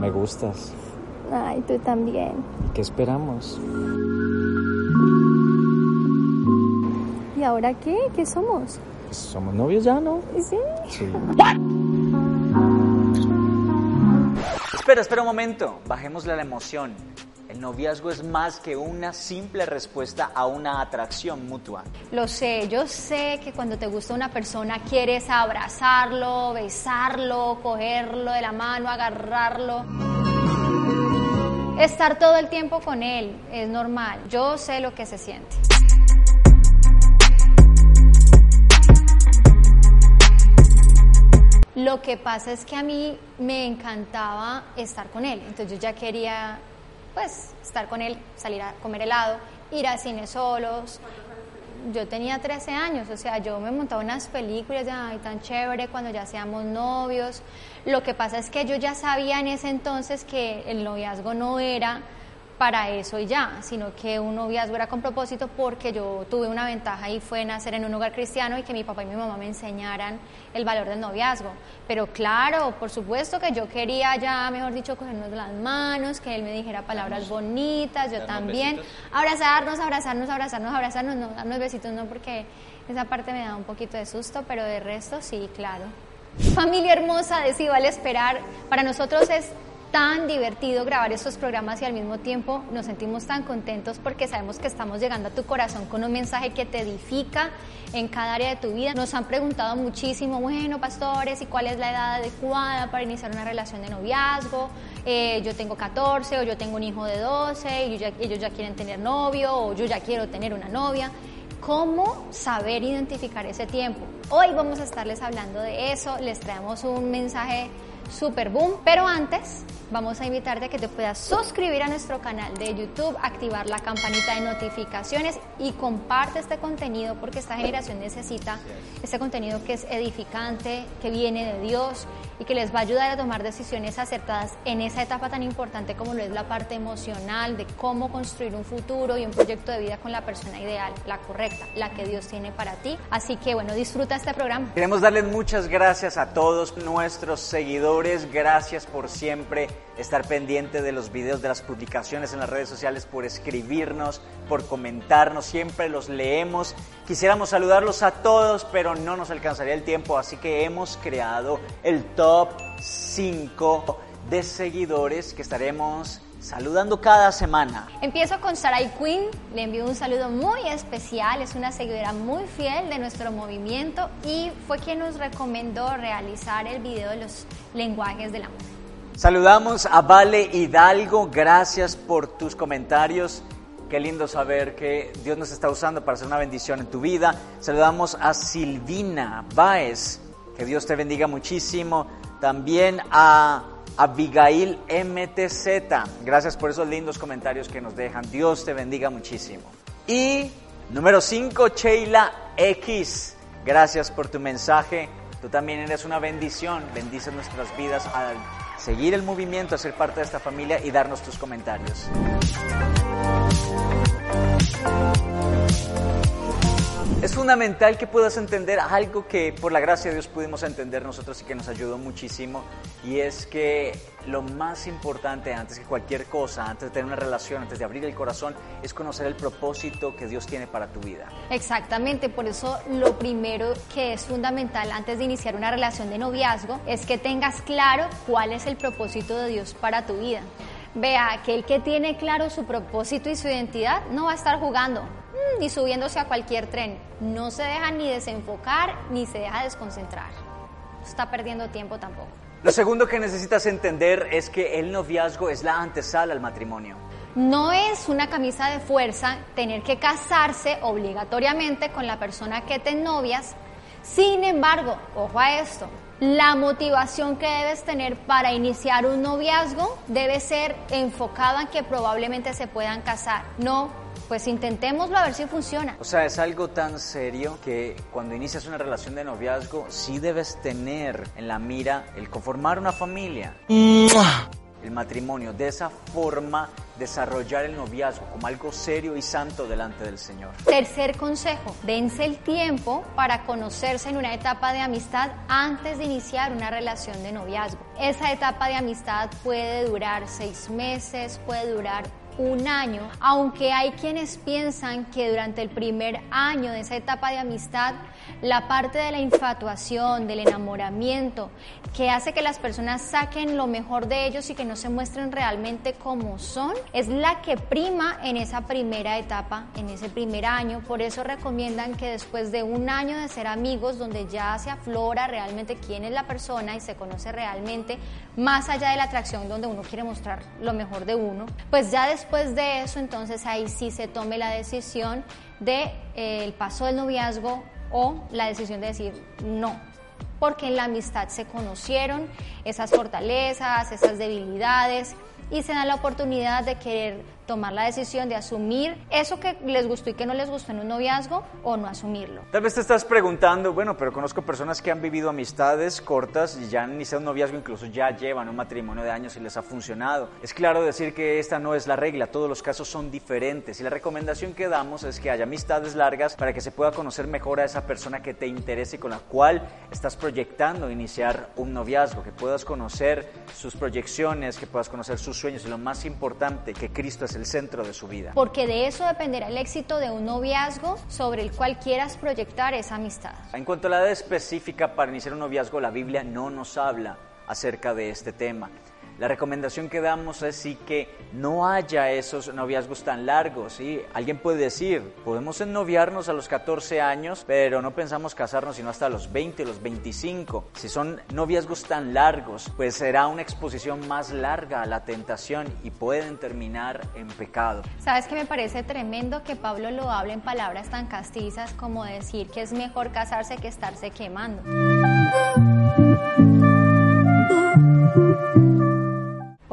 Me gustas. Ay, tú también. ¿Qué esperamos? ¿Y ahora qué? ¿Qué somos? Somos novios ya, ¿no? ¿Sí? Sí. Espera, espera un momento. Bajémosle la emoción. Noviazgo es más que una simple respuesta a una atracción mutua. Lo sé, yo sé que cuando te gusta una persona quieres abrazarlo, besarlo, cogerlo de la mano, agarrarlo. Estar todo el tiempo con él es normal. Yo sé lo que se siente. Lo que pasa es que a mí me encantaba estar con él, entonces yo ya quería pues estar con él, salir a comer helado, ir al cine solos. Yo tenía 13 años, o sea, yo me montaba unas películas de ay, tan chévere cuando ya seamos novios. Lo que pasa es que yo ya sabía en ese entonces que el noviazgo no era para eso y ya, sino que un noviazgo era con propósito porque yo tuve una ventaja y fue nacer en un hogar cristiano y que mi papá y mi mamá me enseñaran el valor del noviazgo. Pero claro, por supuesto que yo quería ya, mejor dicho, cogernos las manos, que él me dijera palabras bonitas, yo también. Abrazarnos, abrazarnos, abrazarnos, abrazarnos, no darnos besitos, no, porque esa parte me da un poquito de susto, pero de resto sí, claro. Familia hermosa de Sí Vale Esperar, para nosotros es tan divertido grabar estos programas y al mismo tiempo nos sentimos tan contentos porque sabemos que estamos llegando a tu corazón con un mensaje que te edifica en cada área de tu vida. Nos han preguntado muchísimo, bueno, pastores, ¿y cuál es la edad adecuada para iniciar una relación de noviazgo? Eh, yo tengo 14 o yo tengo un hijo de 12 y ellos ya quieren tener novio o yo ya quiero tener una novia. ¿Cómo saber identificar ese tiempo? Hoy vamos a estarles hablando de eso, les traemos un mensaje super boom, pero antes vamos a invitarte a que te puedas suscribir a nuestro canal de YouTube, activar la campanita de notificaciones y comparte este contenido porque esta generación necesita este contenido que es edificante, que viene de Dios y que les va a ayudar a tomar decisiones acertadas en esa etapa tan importante como lo es la parte emocional de cómo construir un futuro y un proyecto de vida con la persona ideal, la correcta, la que Dios tiene para ti. Así que bueno, disfruta este programa. Queremos darles muchas gracias a todos nuestros seguidores, gracias por siempre estar pendiente de los videos, de las publicaciones en las redes sociales, por escribirnos, por comentarnos, siempre los leemos. Quisiéramos saludarlos a todos, pero no nos alcanzaría el tiempo, así que hemos creado el top 5 de seguidores que estaremos saludando cada semana. Empiezo con Sarai Quinn, le envío un saludo muy especial, es una seguidora muy fiel de nuestro movimiento y fue quien nos recomendó realizar el video de los lenguajes del amor. Saludamos a Vale Hidalgo, gracias por tus comentarios. Qué lindo saber que Dios nos está usando para hacer una bendición en tu vida. Saludamos a Silvina Baez, que Dios te bendiga muchísimo. También a Abigail MTZ, gracias por esos lindos comentarios que nos dejan. Dios te bendiga muchísimo. Y número 5, Sheila X, gracias por tu mensaje. Tú también eres una bendición, bendice nuestras vidas al seguir el movimiento, ser parte de esta familia y darnos tus comentarios. Es fundamental que puedas entender algo que por la gracia de Dios pudimos entender nosotros y que nos ayudó muchísimo y es que lo más importante antes que cualquier cosa, antes de tener una relación, antes de abrir el corazón, es conocer el propósito que Dios tiene para tu vida. Exactamente, por eso lo primero que es fundamental antes de iniciar una relación de noviazgo es que tengas claro cuál es el propósito de Dios para tu vida. Vea, aquel que tiene claro su propósito y su identidad no va a estar jugando mm, ni subiéndose a cualquier tren. No se deja ni desenfocar ni se deja desconcentrar. No está perdiendo tiempo tampoco. Lo segundo que necesitas entender es que el noviazgo es la antesala al matrimonio. No es una camisa de fuerza tener que casarse obligatoriamente con la persona que te novias. Sin embargo, ojo a esto, la motivación que debes tener para iniciar un noviazgo debe ser enfocada en que probablemente se puedan casar. No, pues intentémoslo a ver si funciona. O sea, es algo tan serio que cuando inicias una relación de noviazgo, sí debes tener en la mira el conformar una familia. el matrimonio, de esa forma desarrollar el noviazgo como algo serio y santo delante del Señor. Tercer consejo, dense el tiempo para conocerse en una etapa de amistad antes de iniciar una relación de noviazgo. Esa etapa de amistad puede durar seis meses, puede durar un año, aunque hay quienes piensan que durante el primer año de esa etapa de amistad, la parte de la infatuación, del enamoramiento, que hace que las personas saquen lo mejor de ellos y que no se muestren realmente como son, es la que prima en esa primera etapa, en ese primer año. Por eso recomiendan que después de un año de ser amigos, donde ya se aflora realmente quién es la persona y se conoce realmente, más allá de la atracción donde uno quiere mostrar lo mejor de uno, pues ya después de eso, entonces ahí sí se tome la decisión de eh, paso del noviazgo o la decisión de decir no, porque en la amistad se conocieron esas fortalezas, esas debilidades y se dan la oportunidad de querer tomar la decisión de asumir eso que les gustó y que no les gustó en un noviazgo o no asumirlo. Tal vez te estás preguntando, bueno, pero conozco personas que han vivido amistades cortas y ya han iniciado un noviazgo, incluso ya llevan un matrimonio de años y les ha funcionado. Es claro decir que esta no es la regla, todos los casos son diferentes y la recomendación que damos es que haya amistades largas para que se pueda conocer mejor a esa persona que te interese y con la cual estás proyectando iniciar un noviazgo, que puedas conocer sus proyecciones, que puedas conocer sus sueños y lo más importante, que Cristo es el centro de su vida. Porque de eso dependerá el éxito de un noviazgo sobre el cual quieras proyectar esa amistad. En cuanto a la edad específica para iniciar un noviazgo, la Biblia no nos habla acerca de este tema. La recomendación que damos es sí que no haya esos noviazgos tan largos. ¿sí? Alguien puede decir, podemos ennoviarnos a los 14 años, pero no pensamos casarnos sino hasta los 20, los 25. Si son noviazgos tan largos, pues será una exposición más larga a la tentación y pueden terminar en pecado. ¿Sabes que me parece tremendo que Pablo lo hable en palabras tan castizas como decir que es mejor casarse que estarse quemando?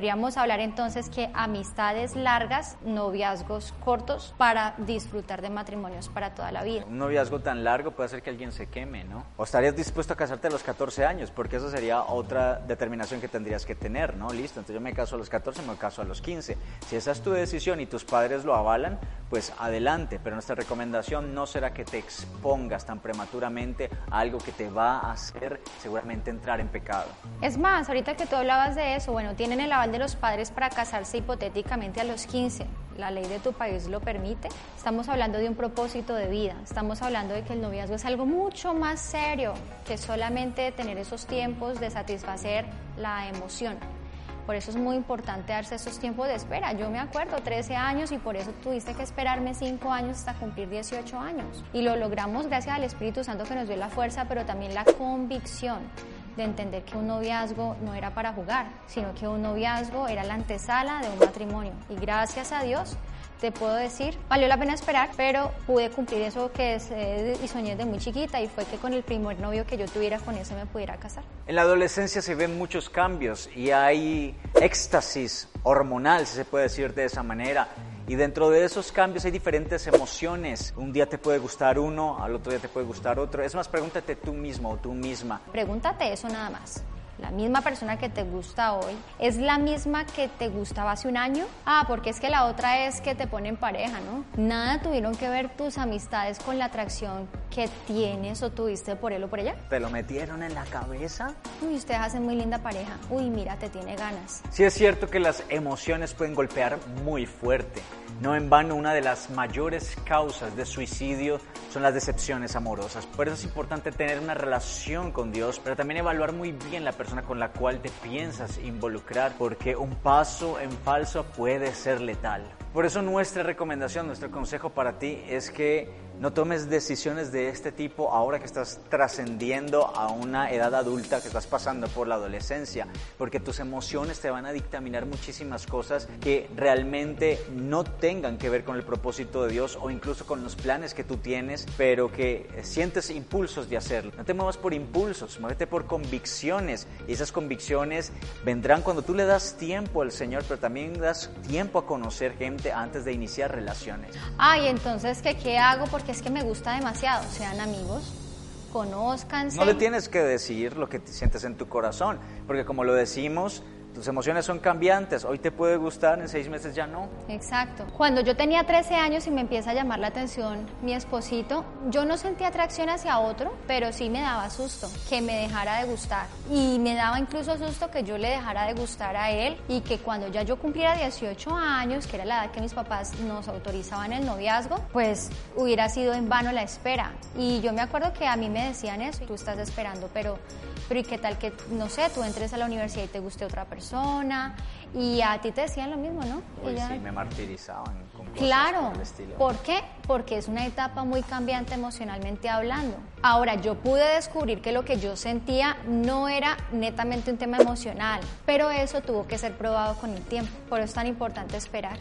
Podríamos hablar entonces que amistades largas, noviazgos cortos para disfrutar de matrimonios para toda la vida. Un noviazgo tan largo puede hacer que alguien se queme, ¿no? ¿O estarías dispuesto a casarte a los 14 años? Porque eso sería otra determinación que tendrías que tener, ¿no? Listo, entonces yo me caso a los 14, me caso a los 15. Si esa es tu decisión y tus padres lo avalan, pues adelante. Pero nuestra recomendación no será que te expongas tan prematuramente a algo que te va a hacer seguramente entrar en pecado. Es más, ahorita que tú hablabas de eso, bueno, tienen el de los padres para casarse hipotéticamente a los 15. La ley de tu país lo permite. Estamos hablando de un propósito de vida. Estamos hablando de que el noviazgo es algo mucho más serio que solamente tener esos tiempos de satisfacer la emoción. Por eso es muy importante darse esos tiempos de espera. Yo me acuerdo, 13 años y por eso tuviste que esperarme 5 años hasta cumplir 18 años. Y lo logramos gracias al Espíritu Santo que nos dio la fuerza, pero también la convicción de entender que un noviazgo no era para jugar, sino que un noviazgo era la antesala de un matrimonio. Y gracias a Dios te puedo decir, valió la pena esperar, pero pude cumplir eso que es, eh, y soñé de muy chiquita y fue que con el primer novio que yo tuviera con eso me pudiera casar. En la adolescencia se ven muchos cambios y hay éxtasis hormonal, si se puede decir de esa manera. Y dentro de esos cambios hay diferentes emociones. Un día te puede gustar uno, al otro día te puede gustar otro. Es más, pregúntate tú mismo o tú misma. Pregúntate eso nada más la misma persona que te gusta hoy, es la misma que te gustaba hace un año. Ah, porque es que la otra es que te ponen pareja, ¿no? Nada tuvieron que ver tus amistades con la atracción que tienes o tuviste por él o por ella. ¿Te lo metieron en la cabeza? Uy, ustedes hacen muy linda pareja. Uy, mira, te tiene ganas. Sí es cierto que las emociones pueden golpear muy fuerte. No en vano, una de las mayores causas de suicidio son las decepciones amorosas. Por eso es importante tener una relación con Dios, pero también evaluar muy bien la persona con la cual te piensas involucrar, porque un paso en falso puede ser letal. Por eso nuestra recomendación, nuestro consejo para ti es que no tomes decisiones de este tipo ahora que estás trascendiendo a una edad adulta, que estás pasando por la adolescencia, porque tus emociones te van a dictaminar muchísimas cosas que realmente no tengan que ver con el propósito de Dios o incluso con los planes que tú tienes, pero que sientes impulsos de hacerlo. No te muevas por impulsos, muévete por convicciones y esas convicciones vendrán cuando tú le das tiempo al Señor, pero también das tiempo a conocer gente antes de iniciar relaciones. Ay, entonces, ¿qué, qué hago? Porque es que me gusta demasiado, sean amigos, conózcanse. No le tienes que decir lo que sientes en tu corazón, porque como lo decimos, tus emociones son cambiantes, hoy te puede gustar, en seis meses ya no. Exacto. Cuando yo tenía 13 años y me empieza a llamar la atención mi esposito, yo no sentía atracción hacia otro, pero sí me daba susto que me dejara de gustar. Y me daba incluso susto que yo le dejara de gustar a él y que cuando ya yo cumpliera 18 años, que era la edad que mis papás nos autorizaban el noviazgo, pues hubiera sido en vano la espera. Y yo me acuerdo que a mí me decían eso, tú estás esperando, pero, pero ¿y qué tal que, no sé, tú entres a la universidad y te guste otra persona? Y a ti te decían lo mismo, ¿no? Ella- sí, me martirizaban con cosas Claro, por el estilo. ¿por qué? Porque es una etapa muy cambiante emocionalmente hablando. Ahora, yo pude descubrir que lo que yo sentía no era netamente un tema emocional, pero eso tuvo que ser probado con el tiempo. Por eso es tan importante esperar.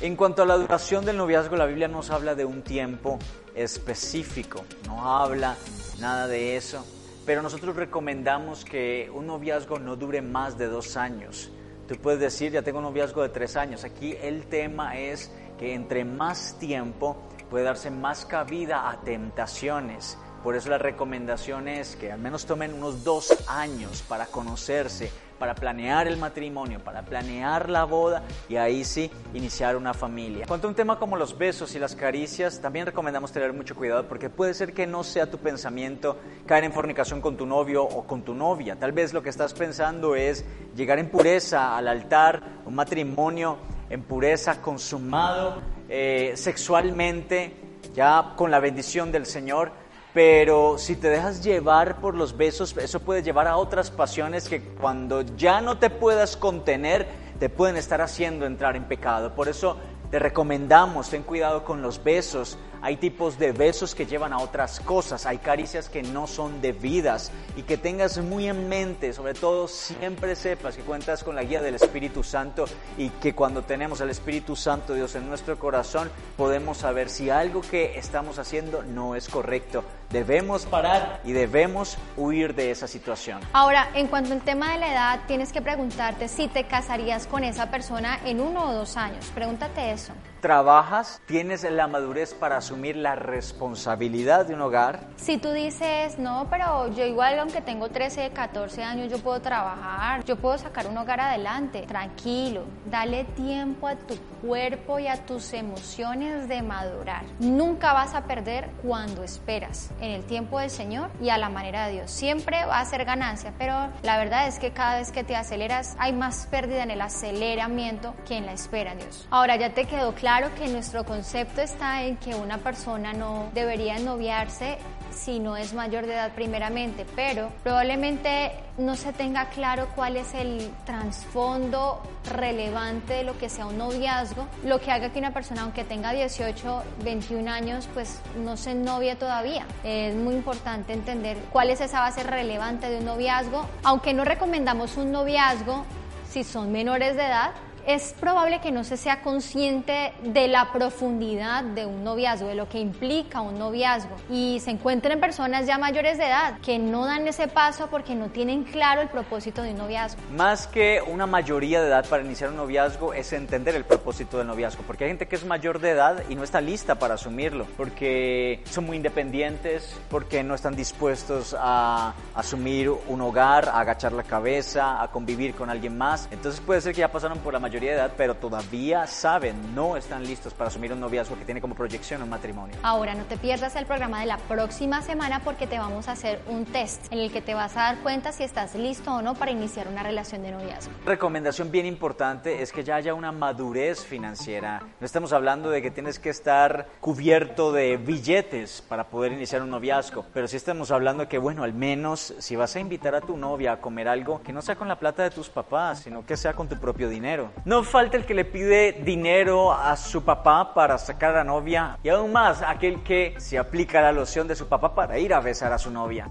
En cuanto a la duración del noviazgo, la Biblia nos habla de un tiempo específico, no habla nada de eso, pero nosotros recomendamos que un noviazgo no dure más de dos años. Tú puedes decir, ya tengo un noviazgo de tres años. Aquí el tema es que entre más tiempo puede darse más cabida a tentaciones. Por eso la recomendación es que al menos tomen unos dos años para conocerse, para planear el matrimonio, para planear la boda y ahí sí iniciar una familia. Cuanto a un tema como los besos y las caricias, también recomendamos tener mucho cuidado porque puede ser que no sea tu pensamiento caer en fornicación con tu novio o con tu novia. Tal vez lo que estás pensando es llegar en pureza al altar, un matrimonio en pureza consumado eh, sexualmente, ya con la bendición del Señor. Pero si te dejas llevar por los besos, eso puede llevar a otras pasiones que cuando ya no te puedas contener, te pueden estar haciendo entrar en pecado. Por eso te recomendamos, ten cuidado con los besos. Hay tipos de besos que llevan a otras cosas, hay caricias que no son debidas y que tengas muy en mente, sobre todo siempre sepas que cuentas con la guía del Espíritu Santo y que cuando tenemos al Espíritu Santo Dios en nuestro corazón podemos saber si algo que estamos haciendo no es correcto. Debemos parar y debemos huir de esa situación. Ahora, en cuanto al tema de la edad, tienes que preguntarte si te casarías con esa persona en uno o dos años. Pregúntate eso. ¿Trabajas? ¿Tienes la madurez para asumir la responsabilidad de un hogar? Si tú dices, no, pero yo igual aunque tengo 13, 14 años, yo puedo trabajar, yo puedo sacar un hogar adelante, tranquilo, dale tiempo a tu cuerpo y a tus emociones de madurar. Nunca vas a perder cuando esperas en el tiempo del Señor y a la manera de Dios. Siempre va a ser ganancia, pero la verdad es que cada vez que te aceleras hay más pérdida en el aceleramiento que en la espera en Dios. Ahora ya te quedó claro que nuestro concepto está en que una persona no debería noviarse si no es mayor de edad primeramente, pero probablemente no se tenga claro cuál es el trasfondo relevante de lo que sea un noviazgo, lo que haga que una persona, aunque tenga 18, 21 años, pues no se novie todavía. Es muy importante entender cuál es esa base relevante de un noviazgo, aunque no recomendamos un noviazgo si son menores de edad, es probable que no se sea consciente de la profundidad de un noviazgo, de lo que implica un noviazgo. Y se encuentren personas ya mayores de edad que no dan ese paso porque no tienen claro el propósito de un noviazgo. Más que una mayoría de edad para iniciar un noviazgo es entender el propósito del noviazgo, porque hay gente que es mayor de edad y no está lista para asumirlo, porque son muy independientes, porque no están dispuestos a asumir un hogar, a agachar la cabeza, a convivir con alguien más. Entonces puede ser que ya pasaron por la mayoría de edad, pero todavía saben, no están listos para asumir un noviazgo que tiene como proyección un matrimonio. Ahora, no te pierdas el programa de la próxima semana porque te vamos a hacer un test en el que te vas a dar cuenta si estás listo o no para iniciar una relación de noviazgo. Recomendación bien importante es que ya haya una madurez financiera. No estamos hablando de que tienes que estar cubierto de billetes para poder iniciar un noviazgo, pero sí estamos hablando de que, bueno, al menos si vas a invitar a tu novia a comer algo, que no sea con la plata de tus papás, sino que sea con tu propio dinero. No falta el que le pide dinero a su papá para sacar a la novia y aún más aquel que se aplica la loción de su papá para ir a besar a su novia.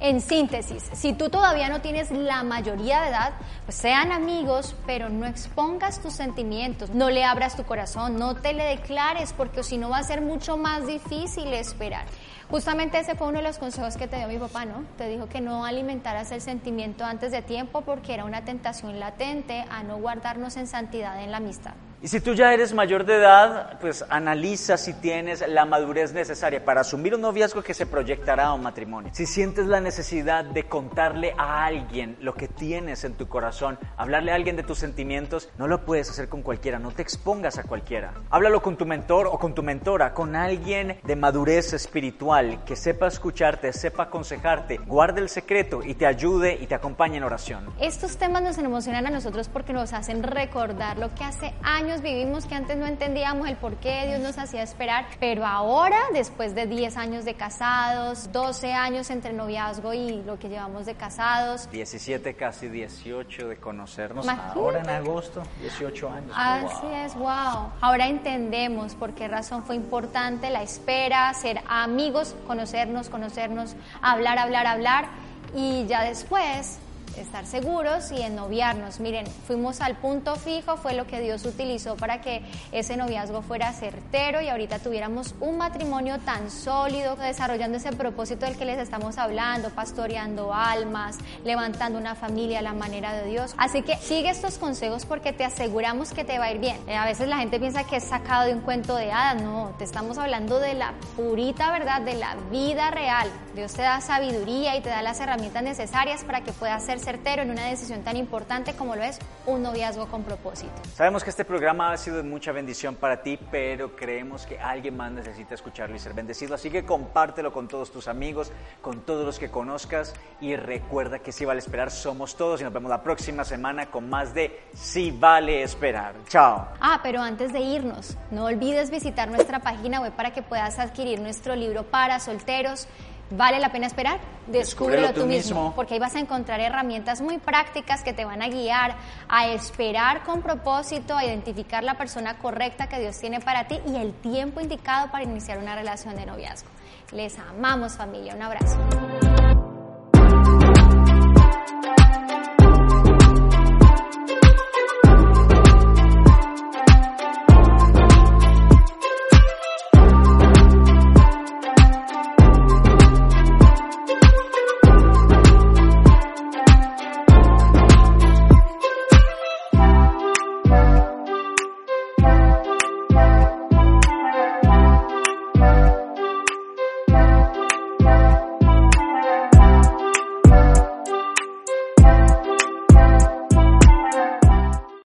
En síntesis, si tú todavía no tienes la mayoría de edad, pues sean amigos, pero no expongas tus sentimientos, no le abras tu corazón, no te le declares, porque si no va a ser mucho más difícil esperar. Justamente ese fue uno de los consejos que te dio mi papá, ¿no? Te dijo que no alimentaras el sentimiento antes de tiempo porque era una tentación latente a no guardarnos en santidad en la amistad. Y si tú ya eres mayor de edad, pues analiza si tienes la madurez necesaria para asumir un noviazgo que se proyectará a un matrimonio. Si sientes la necesidad de contarle a alguien lo que tienes en tu corazón, hablarle a alguien de tus sentimientos, no lo puedes hacer con cualquiera, no te expongas a cualquiera. Háblalo con tu mentor o con tu mentora, con alguien de madurez espiritual que sepa escucharte, sepa aconsejarte, guarde el secreto y te ayude y te acompañe en oración. Estos temas nos emocionan a nosotros porque nos hacen recordar lo que hace años vivimos que antes no entendíamos el por qué Dios nos hacía esperar, pero ahora, después de 10 años de casados, 12 años entre noviazgo y lo que llevamos de casados. 17, casi 18 de conocernos. Ahora en agosto, 18 años. Así es, wow. Ahora entendemos por qué razón fue importante la espera, ser amigos, conocernos, conocernos, hablar, hablar, hablar. Y ya después estar seguros y en noviarnos. Miren, fuimos al punto fijo, fue lo que Dios utilizó para que ese noviazgo fuera certero y ahorita tuviéramos un matrimonio tan sólido, desarrollando ese propósito del que les estamos hablando, pastoreando almas, levantando una familia a la manera de Dios. Así que sigue estos consejos porque te aseguramos que te va a ir bien. Eh, a veces la gente piensa que es sacado de un cuento de hadas, no, te estamos hablando de la purita verdad, de la vida real. Dios te da sabiduría y te da las herramientas necesarias para que puedas ser certero en una decisión tan importante como lo es un noviazgo con propósito. Sabemos que este programa ha sido de mucha bendición para ti, pero creemos que alguien más necesita escucharlo y ser bendecido, así que compártelo con todos tus amigos, con todos los que conozcas y recuerda que si vale esperar somos todos y nos vemos la próxima semana con más de Si vale esperar. Chao. Ah, pero antes de irnos, no olvides visitar nuestra página web para que puedas adquirir nuestro libro para solteros ¿Vale la pena esperar? Descúbrelo, tú, mismo. Porque ahí vas a encontrar herramientas muy prácticas que te van a guiar a esperar con propósito, a identificar la persona correcta que Dios tiene para ti y el tiempo indicado para iniciar una relación de noviazgo. Les amamos familia, un abrazo.